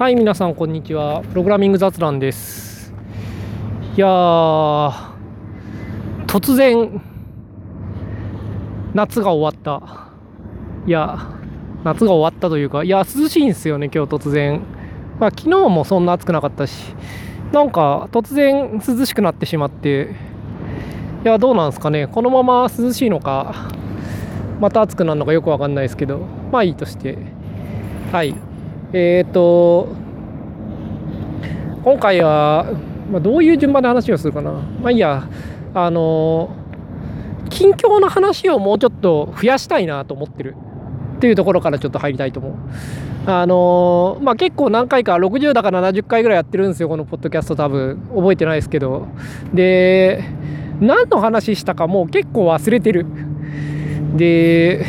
はい皆さんこんにちは。プログラミング雑談です。いや突然夏が終わった。いや夏が終わったというかいや涼しいんですよね今日突然。まあ昨日もそんな暑くなかったしなんか突然涼しくなってしまって。いやどうなんですかね。このまま涼しいのかまた暑くなるのかよくわかんないですけどまあいいとして。はい。えっ、ー、と今回は、まあ、どういう順番で話をするかな。まあいいや。あの近況の話をもうちょっと増やしたいなと思ってる。っていうところからちょっと入りたいと思う。あのまあ結構何回か60だか70回ぐらいやってるんですよこのポッドキャスト。多分覚えてないですけど。で何の話したかもう結構忘れてる。で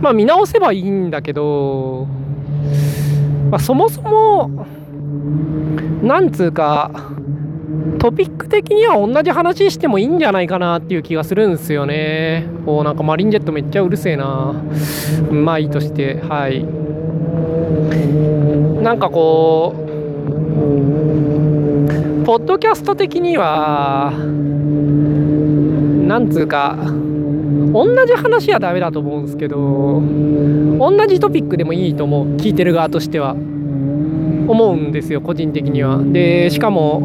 まあ見直せばいいんだけどまあ、そもそもなんつうかトピック的には同じ話してもいいんじゃないかなっていう気がするんですよね。おなんかマリンジェットめっちゃうるせえな。まあいいとして、はい。なんかこう、ポッドキャスト的には、なんつうか、同じ話はダメだと思うんですけど同じトピックでもいいと思う聞いてる側としては。思うんですよ個人的には。でしかも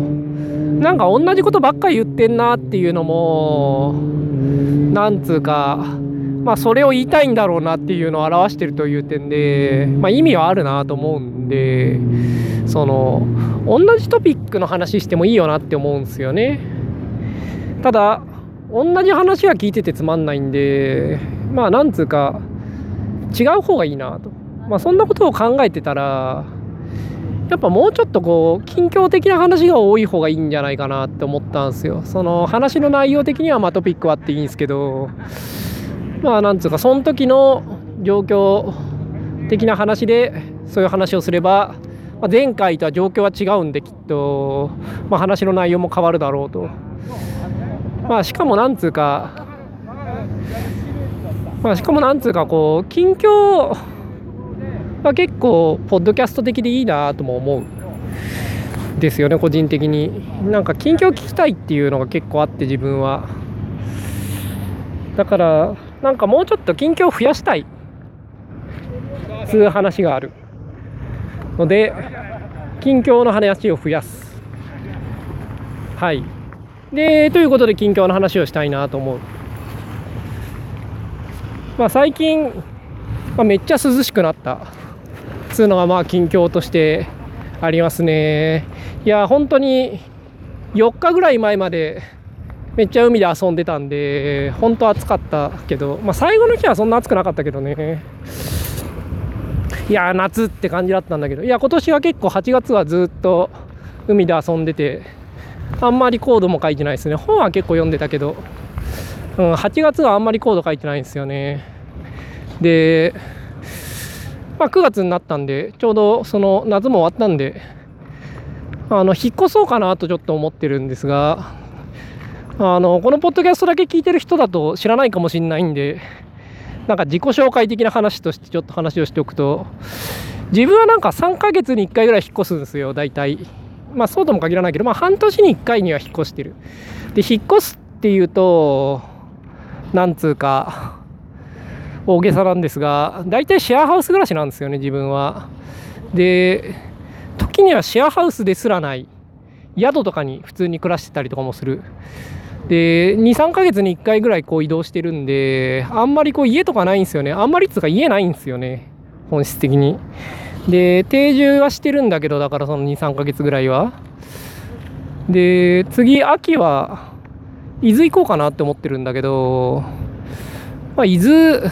なんか同じことばっかり言ってんなっていうのもなんつうかまあそれを言いたいんだろうなっていうのを表してるという点で、まあ、意味はあるなと思うんでその同じトピックの話してもいいよなって思うんですよね。ただ同じ話は聞いててつまんないんでまあなんつうか違う方がいいなと。まあそんなことを考えてたらやっぱもうちょっとこう近況的な話が多い方がいいんじゃないかなって思ったんですよ。その話の内容的にはまあトピックはあっていいんですけどまあなんつうかその時の状況的な話でそういう話をすれば、ま、前回とは状況は違うんできっと、まあ、話の内容も変わるだろうと。まあしかもなんつうかまあしかもなんつうかこう近況は結構ポッドキャスト的でいいなとも思うですよね個人的に。なんか近況聞きたいっていうのが結構あって自分は。だからなんかもうちょっと近況増やしたい。つう話がある。ので近況の話を増やす。はい。でということで近況の話をしたいなと思う、まあ、最近、まあ、めっちゃ涼しくなった。つうのがまあ近況としてありますね。いや本当に4日ぐらい前までめっちゃ海で遊んでたんで本当暑かったけど、まあ、最後の日はそんな暑くなかったけどね。いや夏って感じだったんだけど。いや今年は結構8月はずっと海で遊んでてあんまりコードも書いてないですね。本は結構読んでたけど、うん、8月はあんまりコード書いてないんですよね。で、まあ、9月になったんでちょうどその夏も終わったんであの引っ越そうかなとちょっと思ってるんですがあのこのポッドキャストだけ聞いてる人だと知らないかもしれないんでなんか自己紹介的な話としてちょっと話をしておくと自分はなんか3ヶ月に1回ぐらい引っ越すんですよ大体。まあそうとも限らないけど、まあ半年に1回には引っ越してる。で、引っ越すっていうと、なんつうか、大げさなんですが、大体シェアハウス暮らしなんですよね、自分は。で、時にはシェアハウスですらない、宿とかに普通に暮らしてたりとかもする。で、2、3ヶ月に1回ぐらいこう移動してるんで、あんまりこう家とかないんですよね。あんまりっつうか家ないんですよね、本質的に。で定住はしてるんだけどだからその23ヶ月ぐらいは。で次秋は伊豆行こうかなって思ってるんだけどまあ伊豆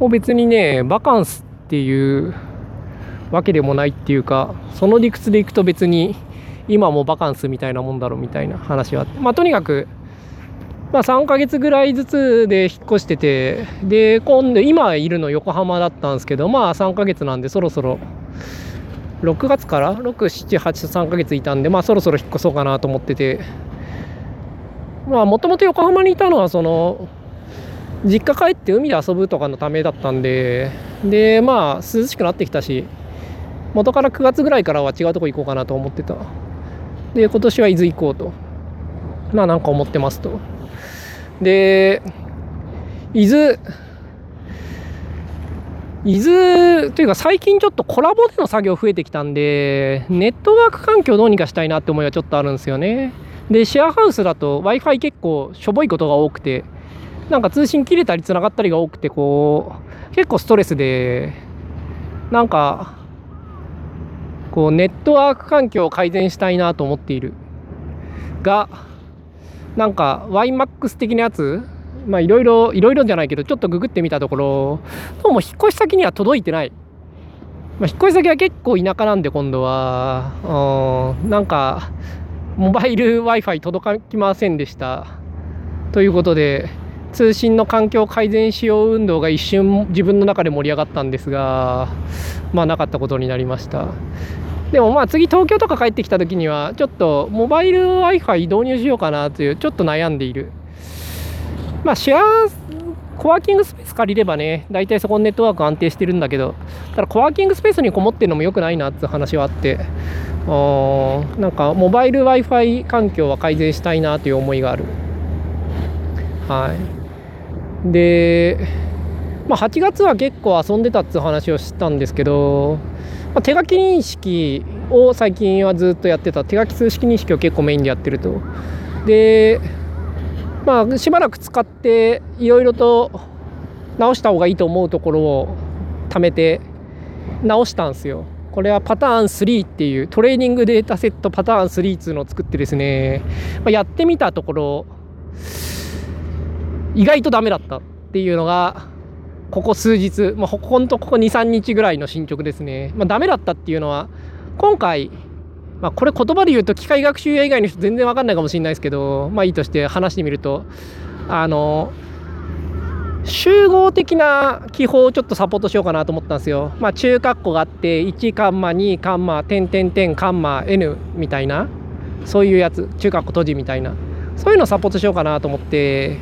も別にねバカンスっていうわけでもないっていうかその理屈で行くと別に今もバカンスみたいなもんだろうみたいな話はあって。まあとにかくまあ、3ヶ月ぐらいずつで引っ越しててで今度今いるの横浜だったんですけどまあ3ヶ月なんでそろそろ6月から？678,3ヶ月いたんでまあそろそろ引っ越そうかなと思ってて。まあもともと横浜にいたのはその実家帰って海で遊ぶとかのためだったんででまあ涼しくなってきたし元から9月ぐらいからは違うとこ行こうかなと思ってた。で今年は伊豆行こうと。まあなんか思ってますと。で伊豆伊豆というか最近ちょっとコラボでの作業増えてきたんでネットワーク環境どうにかしたいなって思いはちょっとあるんですよね。でシェアハウスだと w i f i 結構しょぼいことが多くてなんか通信切れたりつながったりが多くてこう結構ストレスでなんかこうネットワーク環境を改善したいなと思っているがなんか YMAX 的なやつ？まあいろいろいろいろじゃないけどちょっとググってみたところどうも引っ越し先には届いてない、まあ、引っ越し先は結構田舎なんで今度は。うんなんかモバイル w i f i 届きませんでした。ということで通信の環境改善しよう運動が一瞬自分の中で盛り上がったんですがまあなかったことになりました。でもまあ次東京とか帰ってきた時にはちょっとモバイル Wi-Fi 導入しようかなというちょっと悩んでいる。まあシェアコワーキングスペース借りればね大体そこのネットワーク安定してるんだけどただコワーキングスペースにこもってるのも良くないなっていう話はあってなんかモバイル Wi-Fi 環境は改善したいなという思いがある。はい。でまあ8月は結構遊んでたっていう話をしたんですけどまあ、手書き認識を最近はずっとやってた。手書き数式認識を結構メインでやってると。でまあしばらく使っていろいろと直した方がいいと思うところを貯めて直したんですよ。これはパターン3っていうトレーニングデータセットパターン3っていうのを作ってですね、まあ、やってみたところ意外とダメだったっていうのがここ数日、まあ、ほんとここ2、3日ぐらいの進捗ですね。まあ、ダメだったっていうのは、今回、まあ、これ言葉で言うと機械学習以外の人全然わかんないかもしれないですけど、まあいいとして話してみると、あの、集合的な記法をちょっとサポートしようかなと思ったんですよ。まあ中括弧があって、1カンマ、2カンマ、点点点カンマ、N みたいな、そういうやつ、中括弧閉じみたいな、そういうのをサポートしようかなと思って、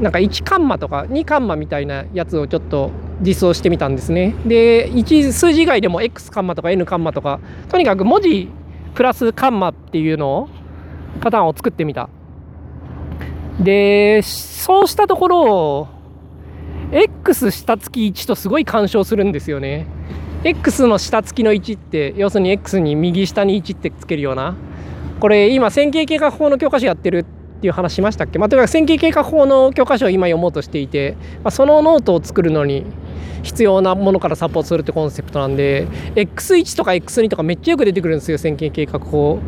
なんか1カンマとか2カンマみたいなやつをちょっと実装してみたんですね。で、1数字以外でも X カンマとか N カンマとか、とにかく文字プラスカンマっていうのを、パターンを作ってみた。で、そうしたところ、X 下付き1とすごい干渉するんですよね。X の下付きの1って、要するに X に右下に1ってつけるような。これ今線形計画法の教科書やってるってっていう話しましたっけ、まあ、とにかく線形計画法の教科書を今読もうとしていて、まあ、そのノートを作るのに必要なものからサポートするってコンセプトなんで X1 とか X2 とかめっちゃよく出てくるんですよ線形計画法。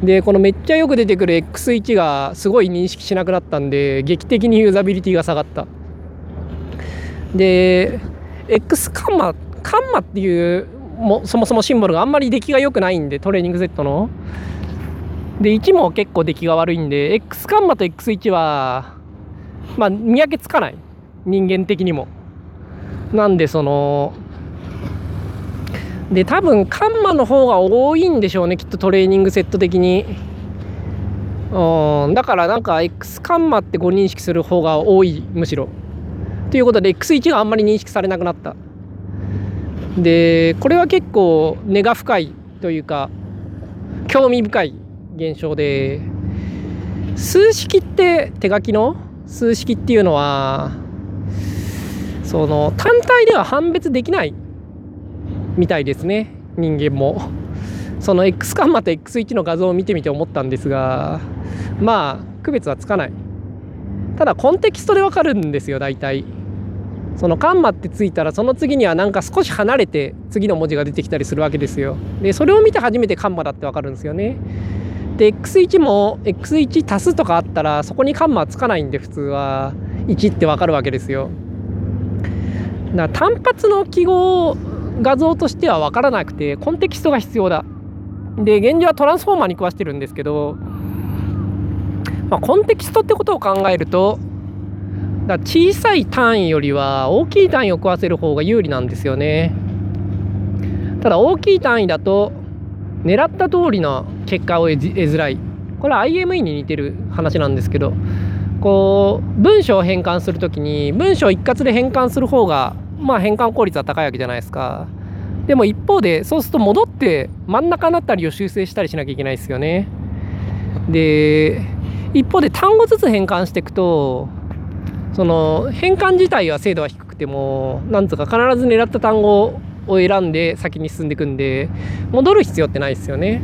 でこのめっちゃよく出てくる X1 がすごい認識しなくなったんで劇的にユーザビリティが下がった。で X カンマカンマっていうもそもそもシンボルがあんまり出来が良くないんでトレーニング Z ので1も結構出来が悪いんで X カンマと X1 はまあ見分けつかない。人間的にも。なんでそので多分カンマの方が多いんでしょうねきっとトレーニングセット的に。うんだからなんか X カンマってご認識する方が多いむしろ。ということで X1 があんまり認識されなくなった。でこれは結構根が深いというか興味深い現象で数式って手書きの数式っていうのはその単体では判別できないみたいですね人間も。その X カンマと X1 の画像を見てみて思ったんですがまあ区別はつかない。ただコンテキストでわかるんですよ大体。そのカンマってついたらその次にはなんか少し離れて次の文字が出てきたりするわけですよ。でそれを見て初めてカンマだってわかるんですよね。で X1 も X1 足すとかあったらそこにカンマつかないんで普通は。1ってわかるわけですよ。だ単発の記号画像としては分からなくてコンテキストが必要だ。で現状はトランスフォーマーに食わしてるんですけど、まあ、コンテキストってことを考えるとだ小さい単位よりは大きい単位を食わせる方が有利なんですよね。ただ大きい単位だと狙った通りの結果を得づらい。これは IME に似てる話なんですけどこう文章を変換する時に文章一括で変換する方がまあ変換効率は高いわけじゃないですか。でも一方でそうすると戻って真ん中だったりを修正したりしなきゃいけないですよね。で一方で単語ずつ変換していくとその変換自体は精度は低くてもなんつうか必ず狙った単語を選んで先に進んでいくんで戻る必要ってないですよね。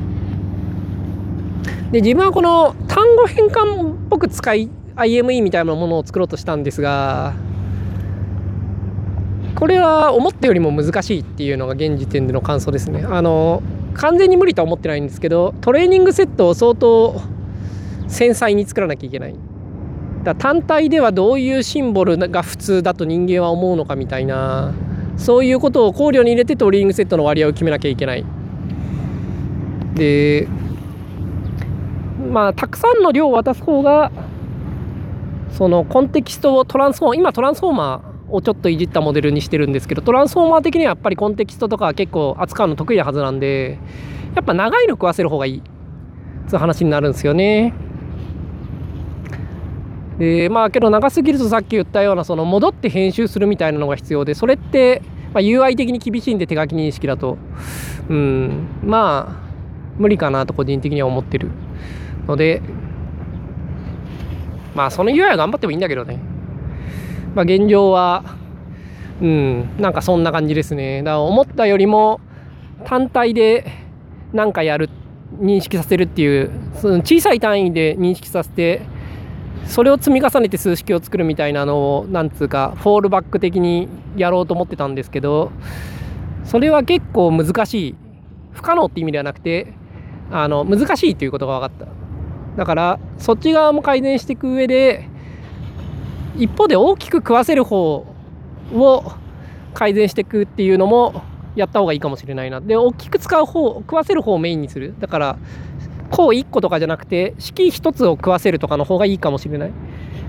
で自分はこの単語変換っぽく使い IME みたいなものを作ろうとしたんですがこれは思ったよりも難しいっていうのが現時点での感想ですね。あの完全に無理とは思ってないんですけどトレーニングセットを相当繊細に作らなきゃいけない。だ単体ではどういうシンボルが普通だと人間は思うのかみたいな。そういうことを考慮に入れてトレーニングセットの割合を決めなきゃいけないでまあたくさんの量を渡す方がそのコンテキストをトランスフォーマー今トランスフォーマーをちょっといじったモデルにしてるんですけどトランスフォーマー的にはやっぱりコンテキストとか結構扱うの得意なはずなんでやっぱ長いの食わせる方がいいそういう話になるんですよね。でまあけど長すぎるとさっき言ったようなその戻って編集するみたいなのが必要でそれって、まあ、UI 的に厳しいんで手書き認識だと。うん。まあ無理かなと個人的には思ってるので。まあその UI は頑張ってもいいんだけどね。まあ現状はうん。なんかそんな感じですね。だから思ったよりも単体で何かやる認識させるっていうその小さい単位で認識させてそれを積み重ねて数式を作るみたいなのをなんつうかフォールバック的にやろうと思ってたんですけどそれは結構難しい。不可能って意味ではなくてあの難しいということが分かった。だからそっち側も改善していく上で一方で大きく食わせる方を改善していくっていうのもやった方がいいかもしれないな。で大きく使う方食わせる方をメインにする。だから項1個とかじゃなくて式1つを食わせるとかの方がいいかもしれない。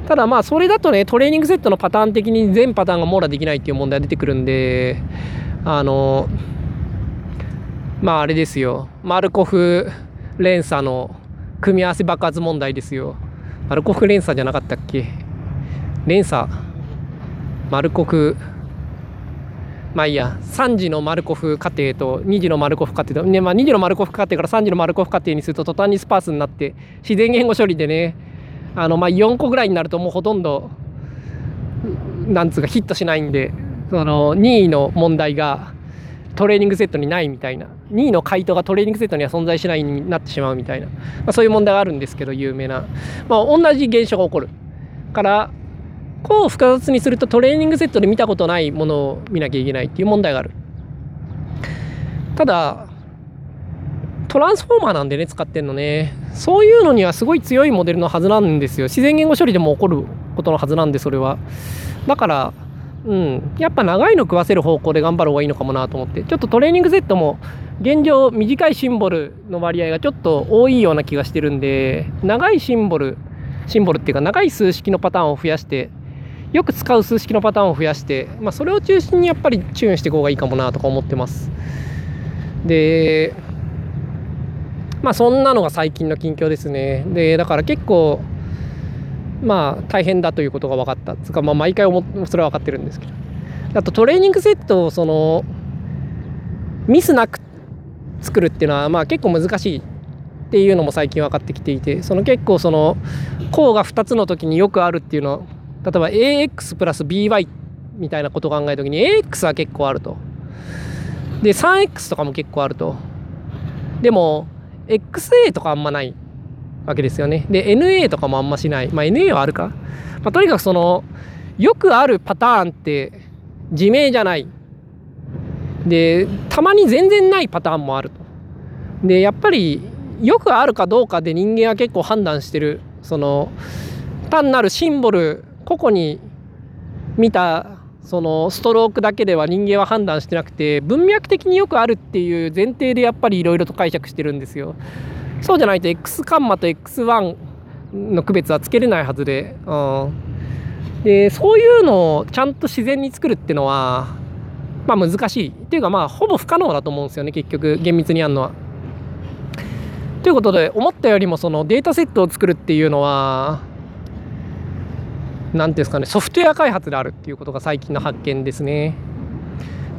ただまあそれだとねトレーニングセットのパターン的に全パターンが網羅できないっていう問題が出てくるんであのまああれですよ。マルコフ連鎖の組み合わせ爆発問題ですよ。マルコフ連鎖じゃなかったっけ？連鎖。マルコフまあいいや。3次のマルコフ過程と2次のマルコフ過程と、ねまあ、2次のマルコフ過程から3次のマルコフ過程にすると途端にスパースになって自然言語処理でねあのまあ4個ぐらいになるともうほとんどなんつうかヒットしないんでその2位の問題がトレーニングセットにないみたいな。2位の回答がトレーニングセットには存在しないになってしまうみたいな、まあ、そういう問題があるんですけど有名な、まあ、同じ現象が起こる。からこう複雑にするとトレーニングセットで見たことないものを見なきゃいけないっていう問題がある。ただトランスフォーマーなんでね使ってんのね。そういうのにはすごい強いモデルのはずなんですよ。自然言語処理でも起こることのはずなんでそれは。だからうん、やっぱ長いの食わせる方向で頑張る方がいいのかもなと思って。ちょっとトレーニングセットも現状短いシンボルの割合がちょっと多いような気がしてるんで長いシンボルシンボルっていうか長い数式のパターンを増やしてよく使う数式のパターンを増やして、まあ、それを中心にやっぱりチューンしていく方がいいかもなとか思ってます。でまあそんなのが最近の近況ですね。でだから結構まあ大変だということが分かった。つかまあ毎回思それは分かってるんですけど。あとトレーニングセットをそのミスなく作るっていうのはまあ結構難しいっていうのも最近分かってきていてその結構その項が2つの時によくあるっていうのは例えば AX プラス BY みたいなことを考えた時に AX は結構あるとで 3X とかも結構あるとでも XA とかあんまないわけですよね。で、NA とかもあんましない。まあ、NA はあるか。まあ、とにかくその、よくあるパターンって自明じゃない。で、たまに全然ないパターンもあると。で、やっぱり、よくあるかどうかで人間は結構判断してる。その、単なるシンボル、個々に見たそのストロークだけでは人間は判断してなくて文脈的によくあるっていう前提でやっぱりいろいろと解釈してるんですよ。そうじゃないと X カンマと X1 の区別はつけれないはずで,、うん、でそういうのをちゃんと自然に作るっていうのはまあ難しいっていうかまあほぼ不可能だと思うんですよね結局厳密にやるのは。ということで思ったよりもそのデータセットを作るっていうのは何ていうんですかねソフトウェア開発であるっていうことが最近の発見ですね。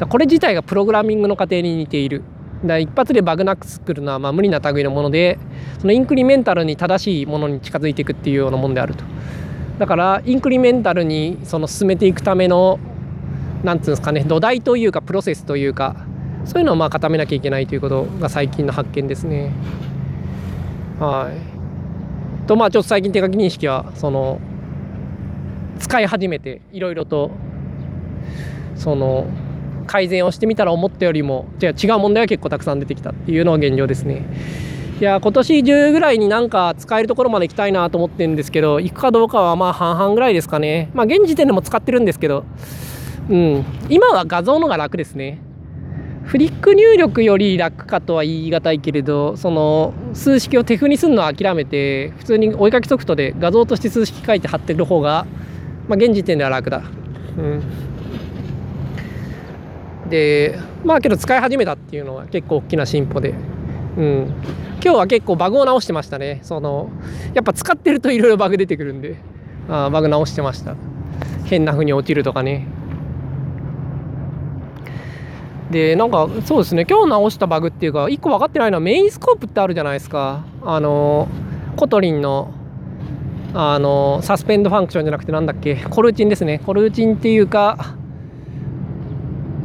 これ自体がプログラミングの過程に似ている。だ一発でバグなく作るのはまあ無理な類のものでそのインクリメンタルに正しいものに近づいていくっていうようなもんであると。だからインクリメンタルにその進めていくためのなんつうんですかね土台というかプロセスというかそういうのをまあ固めなきゃいけないということが最近の発見ですね。はい。とまあちょっと最近手書き認識はその使い始めていろいろとその改善をしてみたら思ったよりもじゃ違う問題が結構たくさん出てきたっていうのが現状ですね。いや今年中ぐらいになんか使えるところまで行きたいなと思ってるんですけど行くかどうかはまあ半々ぐらいですかね。まあ現時点でも使ってるんですけどうん。今は画像のが楽ですね。フリック入力より楽かとは言い難いけれどその数式を手譜にするのは諦めて普通に追いかけソフトで画像として数式書いて貼ってる方がまあ現時点では楽だ。うん。でまあけど使い始めたっていうのは結構大きな進歩で、うん、今日は結構バグを直してましたね。そのやっぱ使ってるといろいろバグ出てくるんで。あバグ直してました。変な風に落ちるとかね。でなんかそうですね。今日直したバグっていうか1個分かってないのはメインスコープってあるじゃないですか。あのKotlin のあの suspend function じゃなくてなんだっけ？ coroutine ですね。 coroutine っていうか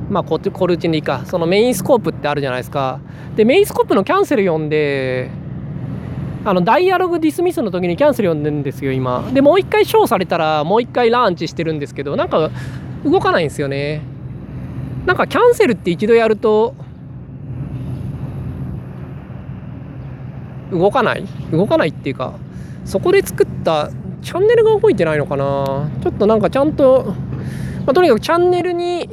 まあ、 coroutine でいいか。その MainScope ってあるじゃないですか。で MainScope のキャンセル呼んであのダイアログ dismiss の時にキャンセル呼んでるんですよ今。でもう一回ショーされたらもう一回 launch してるんですけどなんか動かないんですよね。なんかキャンセルって一度やると動かない？動かないっていうかそこで作ったチャンネルが動いてないのかな。ちょっとなんかちゃんと、まあ、とにかくチャンネルに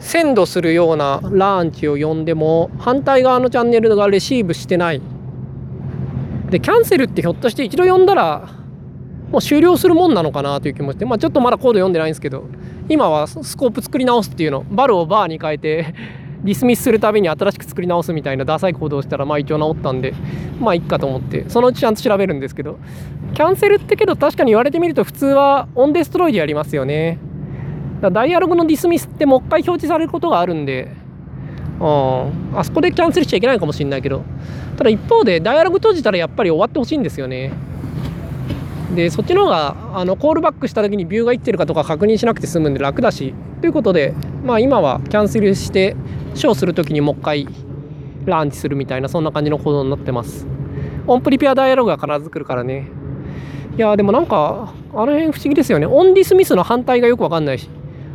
センドするようなランチを呼んでも反対側のチャンネルがレシーブしてない。でキャンセルってひょっとして一度呼んだらもう終了するもんなのかなという気持ちで、まあ、ちょっとまだコード読んでないんですけど今はスコープ作り直すっていうのバルをバーに変えてディスミスするたびに新しく作り直すみたいなダサい行動をしたらまあ一応治ったんでまあいっかと思ってそのうちちゃんと調べるんですけどキャンセルってけど確かに言われてみると普通はオンデストロイでやりますよねだダイアログのディスミスってもう一回表示されることがあるんで、うん、あそこでキャンセルしちゃいけないかもしれないけど、ただ一方でダイアログ閉じたらやっぱり終わってほしいんですよね。で、そっちの方があのコールバックした時にビューがいってるかとか確認しなくて済むんで楽だし、ということで、まあ今はキャンセルして、ショーする時にもう一回ランチするみたいな、そんな感じの行動になってます。オンプリペアダイアログが必ず来るからね。いやでもなんか、あの辺不思議ですよね。オンディスミスの反対がよくわかんないし。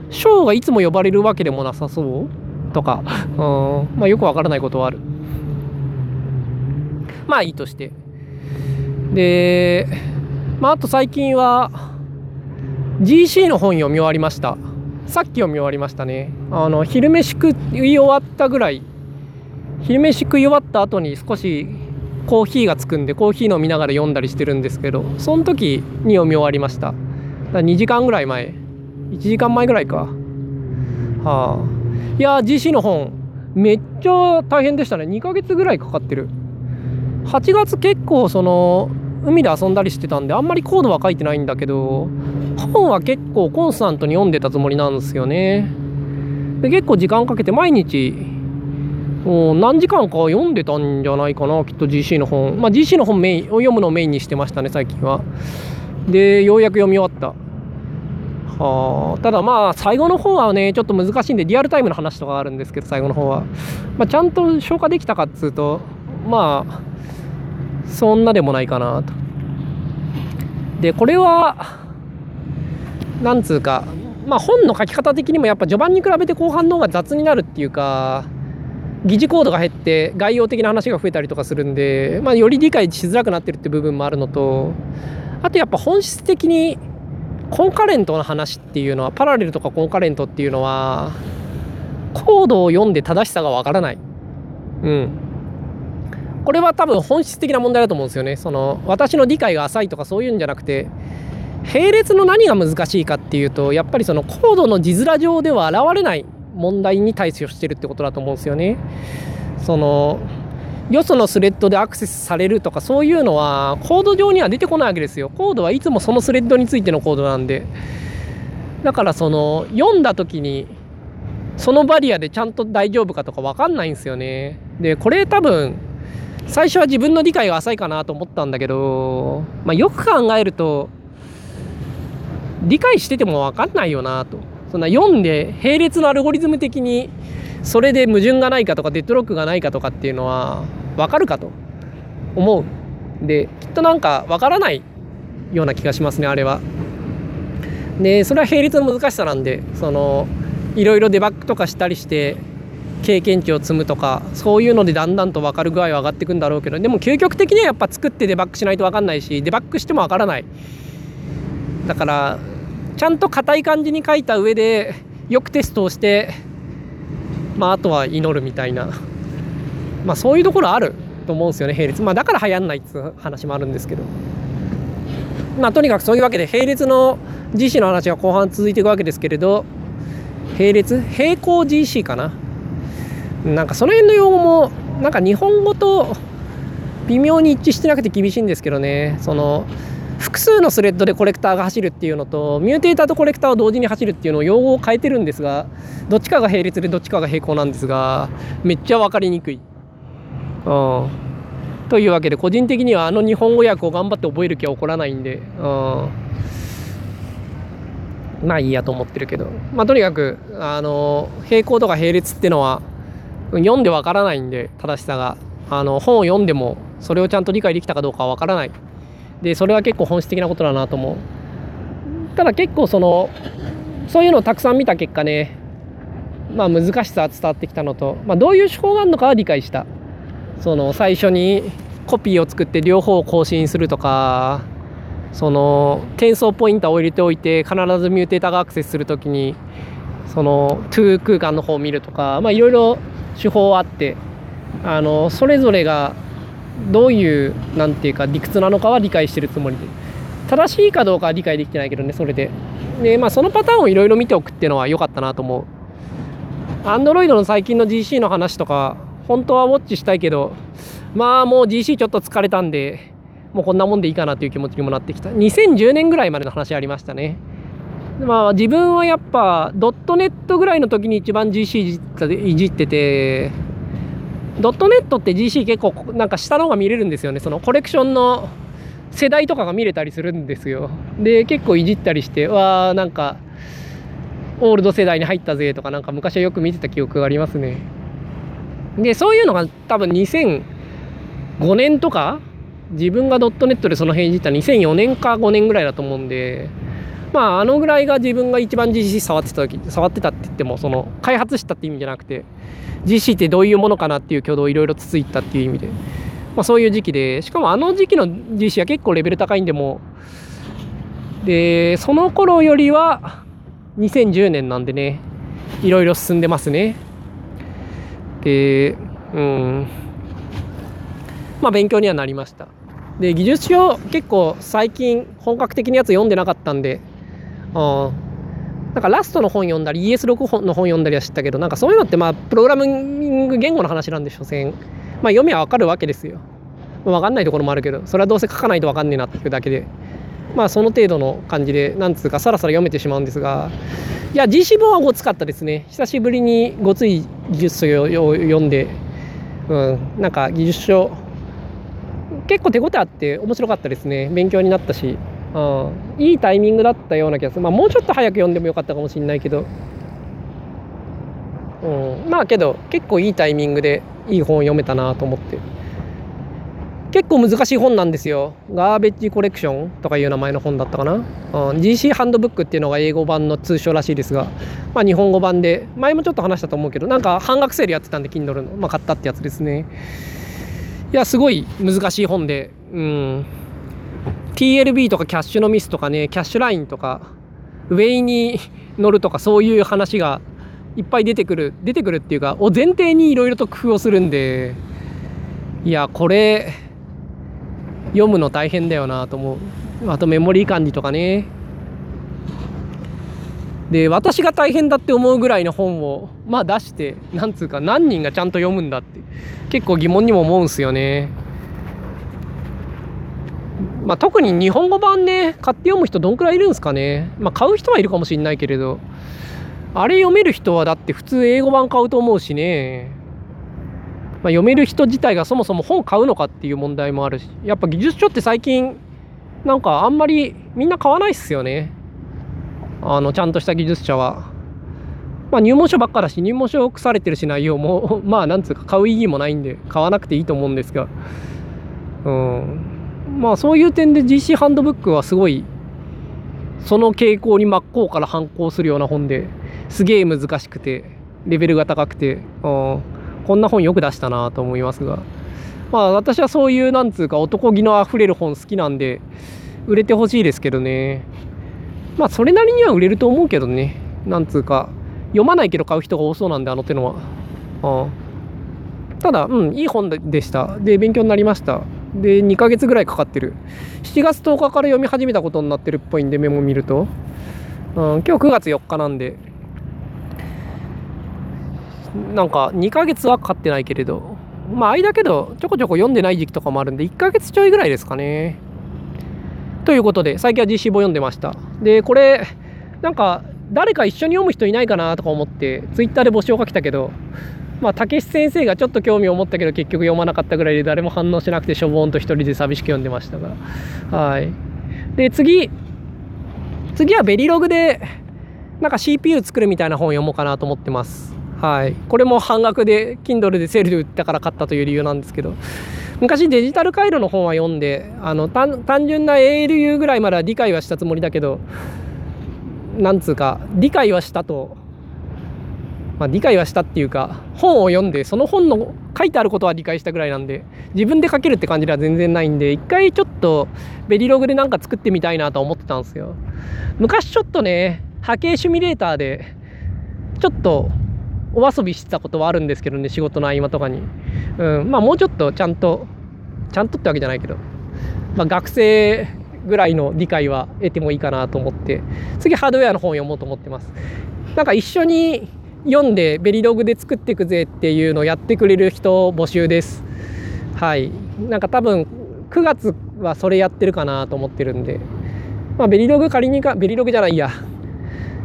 ショーがいつも呼ばれるわけでもなさそう？とか、うん、まあよくわからないことはある。まあいいとして。で、まああと最近は GC の本読み終わりました。さっき読み終わりましたね。あの、昼飯食い終わったぐらい、昼飯食い終わった後に少しコーヒーがつくんでコーヒー飲みながら読んだりしてるんですけどその時に読み終わりました。だ2時間ぐらい前。1時間前ぐらいか。はあ。いや GC の本めっちゃ大変でしたね。2ヶ月ぐらいかかってる。8月結構その海で遊んだりしてたんであんまりコードは書いてないんだけど本は結構コンスタントに読んでたつもりなんですよね。で結構時間かけて毎日もう何時間か読んでたんじゃないかなきっと GC の本。まあ GC の本メインを読むのをメインにしてましたね最近は。でようやく読み終わった。はあただまあ最後の方はねちょっと難しいんでリアルタイムの話とかあるんですけど最後の方は、まあ、ちゃんと消化できたかっつうとまあそんなでもないかなとでこれはなんつうかまあ本の書き方的にもやっぱ序盤に比べて後半の方が雑になるっていうか疑似コードが減って概要的な話が増えたりとかするんで、まあ、より理解しづらくなってるって部分もあるのとあとやっぱ本質的にコンカレントの話っていうのはパラレルとかコンカレントっていうのはコードを読んで正しさがわからない。うん。これは多分本質的な問題だと思うんですよね。その私の理解が浅いとかそういうんじゃなくて並列の何が難しいかっていうとやっぱりそのコードの字面上では現れない問題に対処してるってことだと思うんですよね。そのよそのスレッドでアクセスされるとかそういうのはコード上には出てこないわけですよコードはいつもそのスレッドについてのコードなんでだからその読んだ時にそのバリアでちゃんと大丈夫かとか分かんないんですよねでこれ多分最初は自分の理解が浅いかなと思ったんだけど、まあ、よく考えると理解してても分かんないよなと。そんな読んで並列のアルゴリズム的にそれで矛盾がないかとかデッドロックがないかとかっていうのは分かるかと。思う。できっとなんか分からないような気がしますねあれは。でそれは並列の難しさなんでそのいろいろデバッグとかしたりして経験値を積むとかそういうのでだんだんと分かる具合は上がっていくんだろうけどでも究極的にはやっぱ作ってデバッグしないと分かんないしデバッグしても分からない。だからちゃんと硬い感じに書いた上でよくテストをしてまああとは祈るみたいな。まあそういうところあると思うんですよね並列。まあだから流行んないっていう話もあるんですけど。まあとにかくそういうわけで並列の GC の話が後半続いていくわけですけれど並列？並行 GC かな？なんかその辺の用語もなんか日本語と微妙に一致してなくて厳しいんですけどね。その複数のスレッドでコレクターが走るっていうのとミューテーターとコレクターを同時に走るっていうのを用語を変えてるんですがどっちかが並列でどっちかが並行なんですがめっちゃ分かりにくい。うん。というわけで個人的にはあの日本語訳を頑張って覚える気は起こらないんで、うん、まあいいやと思ってるけど、まあ、とにかくあの並行とか並列ってのは読んでわからないんで正しさが。あの本を読んでもそれをちゃんと理解できたかどうかはわからない。でそれは結構本質的なことだなと思う。ただ結構そのそういうのをたくさん見た結果ねまあ難しさは伝わってきたのと、まあ、どういう手法があるのかは理解した。その最初にコピーを作って両方を更新するとかその転送ポインターを入れておいて必ずミューテーターがアクセスするときにその2空間の方を見るとかまあいろいろ手法あってあのそれぞれがどういうなんていうか理屈なのかは理解してるつもりで。正しいかどうかは理解できてないけどねそれで。でまあそのパターンをいろいろ見ておくっていうのは良かったなと思う。Android の最近の GC の話とか本当はウォッチしたいけどまあもう GC ちょっと疲れたんでもうこんなもんでいいかなっていう気持ちにもなってきた。2010年ぐらいまでの話ありましたね。まあ自分はやっぱドットネットぐらいの時に一番 GC いじっててドットネットって GC 結構なんか下の方が見れるんですよね。そのコレクションの世代とかが見れたりするんですよ。で結構いじったりしてわーなんかオールド世代に入ったぜとかなんか昔はよく見てた記憶がありますね。でそういうのが多分2005年とか自分がドットネットでその辺いじった2004年か5年ぐらいだと思うんでまああのぐらいが自分が一番 GC 触ってた時触ってたって言ってもその開発したって意味じゃなくて GC ってどういうものかなっていう挙動をいろいろつついたっていう意味で、まあ、そういう時期でしかもあの時期の GC は結構レベル高いんでもでその頃よりは2010年なんでねいろいろ進んでますね。でうん。まあ勉強にはなりました。で技術書結構最近本格的なやつ読んでなかったんでなんかラストの本読んだり ES6 本の本読んだりは知ったけどなんかそういうのってまあプログラミング言語の話なんでしょせん。まあ読みはわかるわけですよ。わかんないところもあるけどそれはどうせ書かないとわかんねえなっていうだけで。まあその程度の感じでなんつうかさらさら読めてしまうんですが。いや GC 本はごつかったですね。久しぶりにごつい技術書を読んで。うん。なんか技術書。結構手応えあって面白かったですね。勉強になったし、うん、いいタイミングだったような気がする。まあもうちょっと早く読んでもよかったかもしれないけど、うん、まあけど結構いいタイミングでいい本を読めたなと思って。結構難しい本なんですよ。ガーベッジコレクションとかいう名前の本だったかな、うん、GC ハンドブックっていうのが英語版の通称らしいですが、まあ、日本語版で。前もちょっと話したと思うけどなんか半額セールやってたんで Kindle の、まあ、買ったってやつですね。いやすごい難しい本で、うん、TLB とかキャッシュのミスとかねキャッシュラインとかウェイに乗るとかそういう話がいっぱい出てくる出てくるっていうかを前提にいろいろと工夫をするんでいやこれ読むの大変だよなと思う。あとメモリー管理とかね。で私が大変だって思うぐらいの本をまあ出してなんつうか何人がちゃんと読むんだって結構疑問にも思うんすよね。まあ、特に日本語版ね買って読む人どんくらいいるんですかね、まあ、買う人はいるかもしれないけれど。あれ読める人はだって普通英語版買うと思うしね、まあ、読める人自体がそもそも本買うのかっていう問題もあるし。やっぱ技術書って最近なんかあんまりみんな買わないっすよね。あのちゃんとした技術者は。まあ、入門書ばっかだし入門書腐れてるし内容も まあなんつうか買う意義もないんで買わなくていいと思うんですが。うん。まあそういう点で GC ハンドブックはすごいその傾向に真っ向から反抗するような本ですげえ難しくてレベルが高くてこんな本よく出したなと思いますが。まあ私はそういうなんつうか男気のあふれる本好きなんで売れてほしいですけどね。まあそれなりには売れると思うけどね。なんつうか読まないけど買う人が多そうなんであの手のは。ただうんいい本でした。で勉強になりました。で2ヶ月ぐらいかかってる。7月10日から読み始めたことになってるっぽいんでメモ見ると、うん、今日9月4日なんで。なんか2ヶ月はかかってないけれど。まあ間けどちょこちょこ読んでない時期とかもあるんで1ヶ月ちょいぐらいですかね。ということで最近は GC 簿読んでました。でこれなんか誰か一緒に読む人いないかなとか思ってツイッターで募集をかけたけどまあ、武先生がちょっと興味を持ったけど結局読まなかったぐらいで誰も反応しなくてしょぼんと一人で寂しく読んでましたが。はい。で次。次はベリログでなんか CPU 作るみたいな本を読もうかなと思ってます。はい。これも半額で Kindle でセールで売ったから買ったという理由なんですけど。昔デジタル回路の本は読んであの単純な ALU ぐらいまでは理解はしたつもりだけどなんつうか理解はしたとまあ、理解はしたっていうか本を読んでその本の書いてあることは理解したぐらいなんで自分で書けるって感じでは全然ないんで一回ちょっとベリログでなんか作ってみたいなと思ってたんですよ。昔ちょっとね波形シミュレーターでちょっとお遊びしてたことはあるんですけどね仕事の合間とかに、うん、まあもうちょっとちゃんとちゃんとってわけじゃないけど、まあ、学生ぐらいの理解は得てもいいかなと思って次ハードウェアの本を読もうと思ってます。なんか一緒に読んでベリログで作っていくぜっていうのをやってくれる人募集です。はい。なんか多分9月はそれやってるかなと思ってるんで。まあベリログ仮にかベリログじゃないや。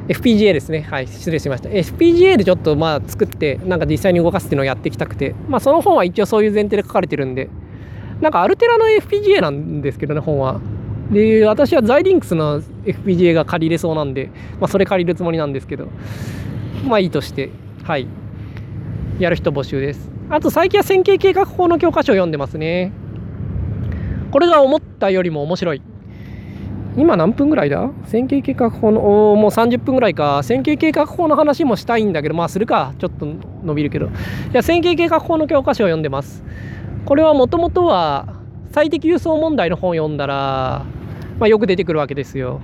FPGA ですね。はい。失礼しました。FPGA でちょっとまあ作ってなんか実際に動かすっていうのをやってきたくて。まあその本は一応そういう前提で書かれてるんで。なんかアルテラの FPGA なんですけどね本は。で私はザイリンクスの FPGA が借りれそうなんで、まあ、それ借りるつもりなんですけど。まあいいとして、はい。やる人募集です。あと最近は線形計画法の教科書を読んでますね。これが思ったよりも面白い。今何分ぐらいだ？線形計画法の、もう30分ぐらいか。線形計画法の話もしたいんだけど、まあするか。ちょっと伸びるけど。いや、線形計画法の教科書を読んでます。これはもともとは最適輸送問題の本を読んだら、まあ、よく出てくるわけですよ。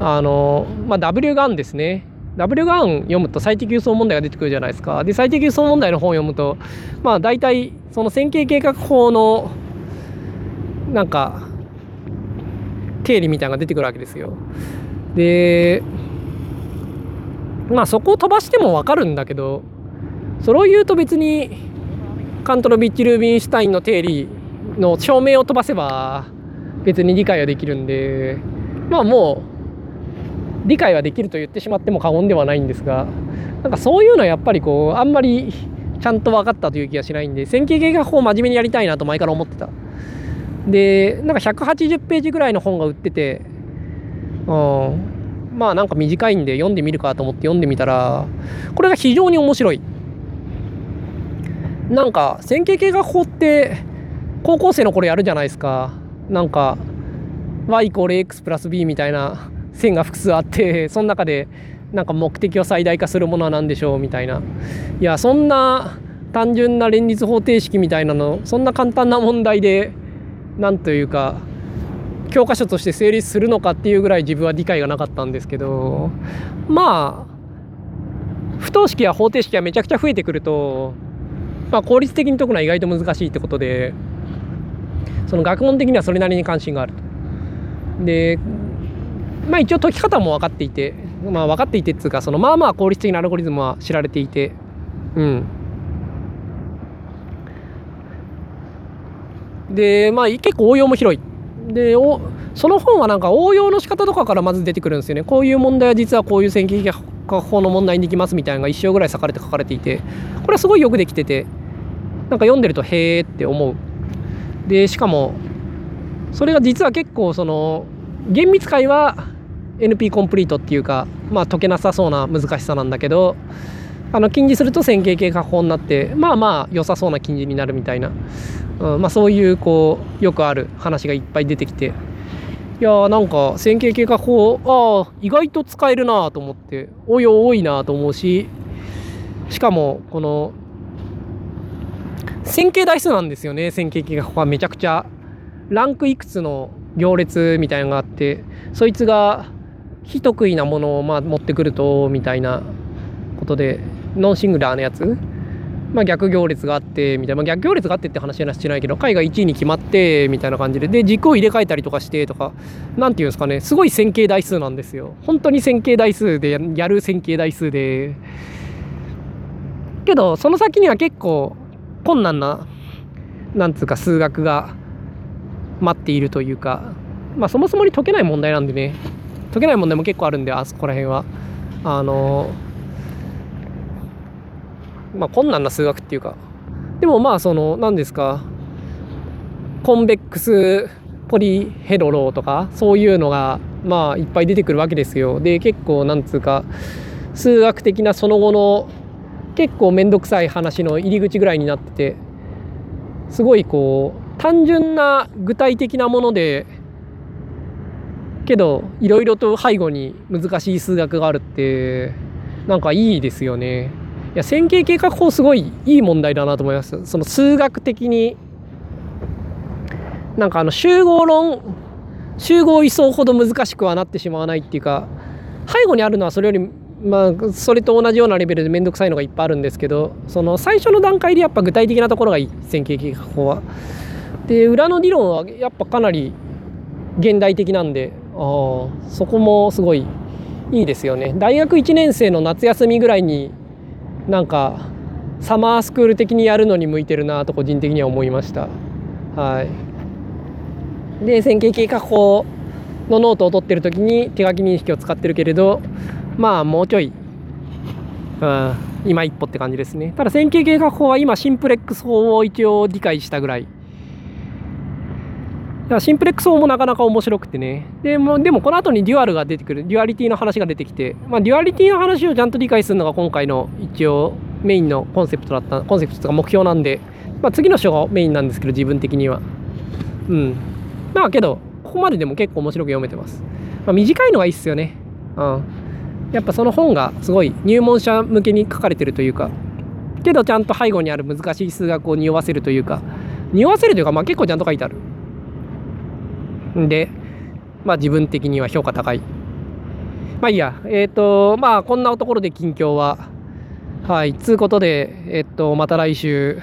あの、まあ、W がんですね。W ガン読むと最適輸送問題が出てくるじゃないですか。で、最適輸送問題の本を読むと、まあ大体その線形計画法のなんか定理みたいなのが出てくるわけですよ。で、まあそこを飛ばしてもわかるんだけど、それを言うと別にカントロビッチ・ルービンシュタインの定理の証明を飛ばせば別に理解はできるんで、まあもう理解はできると言ってしまっても過言ではないんですがなんかそういうのはやっぱりこうあんまりちゃんと分かったという気がしないんで線形計画法を真面目にやりたいなと前から思ってた。でなんか180ページぐらいの本が売っててうんまあなんか短いんで読んでみるかと思って読んでみたらこれが非常に面白い。なんか線形計画法って高校生の頃やるじゃないですか。なんか y=x プラス b みたいな線が複数あってその中でなんか目的を最大化するものは何でしょうみたいな。いやそんな単純な連立方程式みたいなのそんな簡単な問題で何というか教科書として成立するのかっていうぐらい自分は理解がなかったんですけどまあ不等式や方程式がめちゃくちゃ増えてくると、まあ、効率的に解くのは意外と難しいってことでその学問的にはそれなりに関心があると。でまあ一応解き方も分かっていて、まあ分かっていてっていうか、そのまあまあ効率的なアルゴリズムは知られていて、うん。で、まあ結構応用も広い。でおその本はなんか応用の仕方とかからまず出てくるんですよねこういう問題は実はこういう線形化法の問題にできますみたいなのが一章ぐらい裂かれて書かれていてこれはすごいよくできててなんか読んでるとへーって思うでしかもそれが実は結構その厳密解は NP コンプリートっていうかまあ解けなさそうな難しさなんだけどあの禁じすると線形形化法になってまあまあ良さそうな禁じになるみたいな、うんまあ、そういうこうよくある話がいっぱい出てきて。いやーなんか線形形化法ああ意外と使えるなと思っておい多いなと思うししかもこの線形代数なんですよね線形形化法は。めちゃくちゃ。ランクいくつの行列みたいなのがあってそいつが非得意なものをまあ持ってくるとみたいなことでノンシングラーのやつ、まあ、逆行列があってみたいな、まあ、逆行列があってって話はしてないけど海外1位に決まってみたいな感じでで軸を入れ替えたりとかしてとか何て言うんですかねすごい線形代数なんですよ。本当に線形代数でやる線形代数で。けどその先には結構困難ななんつうか数学が待っているというかまあそもそもに解けない問題なんでね。解けない問題も結構あるんであそこら辺は。あのまあ困難な数学っていうか。でもまあその何ですか。コンベックスポリヘドローとかそういうのがまあいっぱい出てくるわけですよ。で結構なんつうか数学的なその後の結構面倒くさい話の入り口ぐらいになっててすごいこう単純な具体的なものでけどいろいろと背後に難しい数学があるってなんかいいですよね。いや線形計画法すごいいい問題だなと思います。その数学的になんかあの集合論集合位相ほど難しくはなってしまわないっていうか背後にあるのはそれよりまあそれと同じようなレベルで面倒くさいのがいっぱいあるんですけどその最初の段階でやっぱ具体的なところがいい線形計画法は。で裏の理論はやっぱかなり現代的なんであそこもすごいいいですよね。大学1年生の夏休みぐらいになんかサマースクール的にやるのに向いてるなと個人的には思いました。はい。で線形計画法のノートを取ってる時に手書き認識を使ってるけれどまあもうちょい、うん、今一歩って感じですね。ただ線形計画法は今シンプレックス法を一応理解したぐらい。だシンプレックス法もなかなか面白くてね。でも、でもこの後に dual が出てくる、 duality の話が出てきて、まあ、 duality の話をちゃんと理解するのが今回の一応メインのコンセプトだった、コンセプトとか目標なんで、まあ、次の章がメインなんですけど、自分的には。うん。まあけど、ここまででも結構面白く読めてます。まあ、短いのがいいっすよね。うん。やっぱその本がすごい入門者向けに書かれてるというか、けどちゃんと背後にある難しい数学を匂わせるというか、匂わせるというか、まあ結構ちゃんと書いてある。で、まあ自分的には評価高い。まあいいや、えっ、ー、と、まあこんなところで近況は、はい、つうことで、えっ、ー、と、また来週、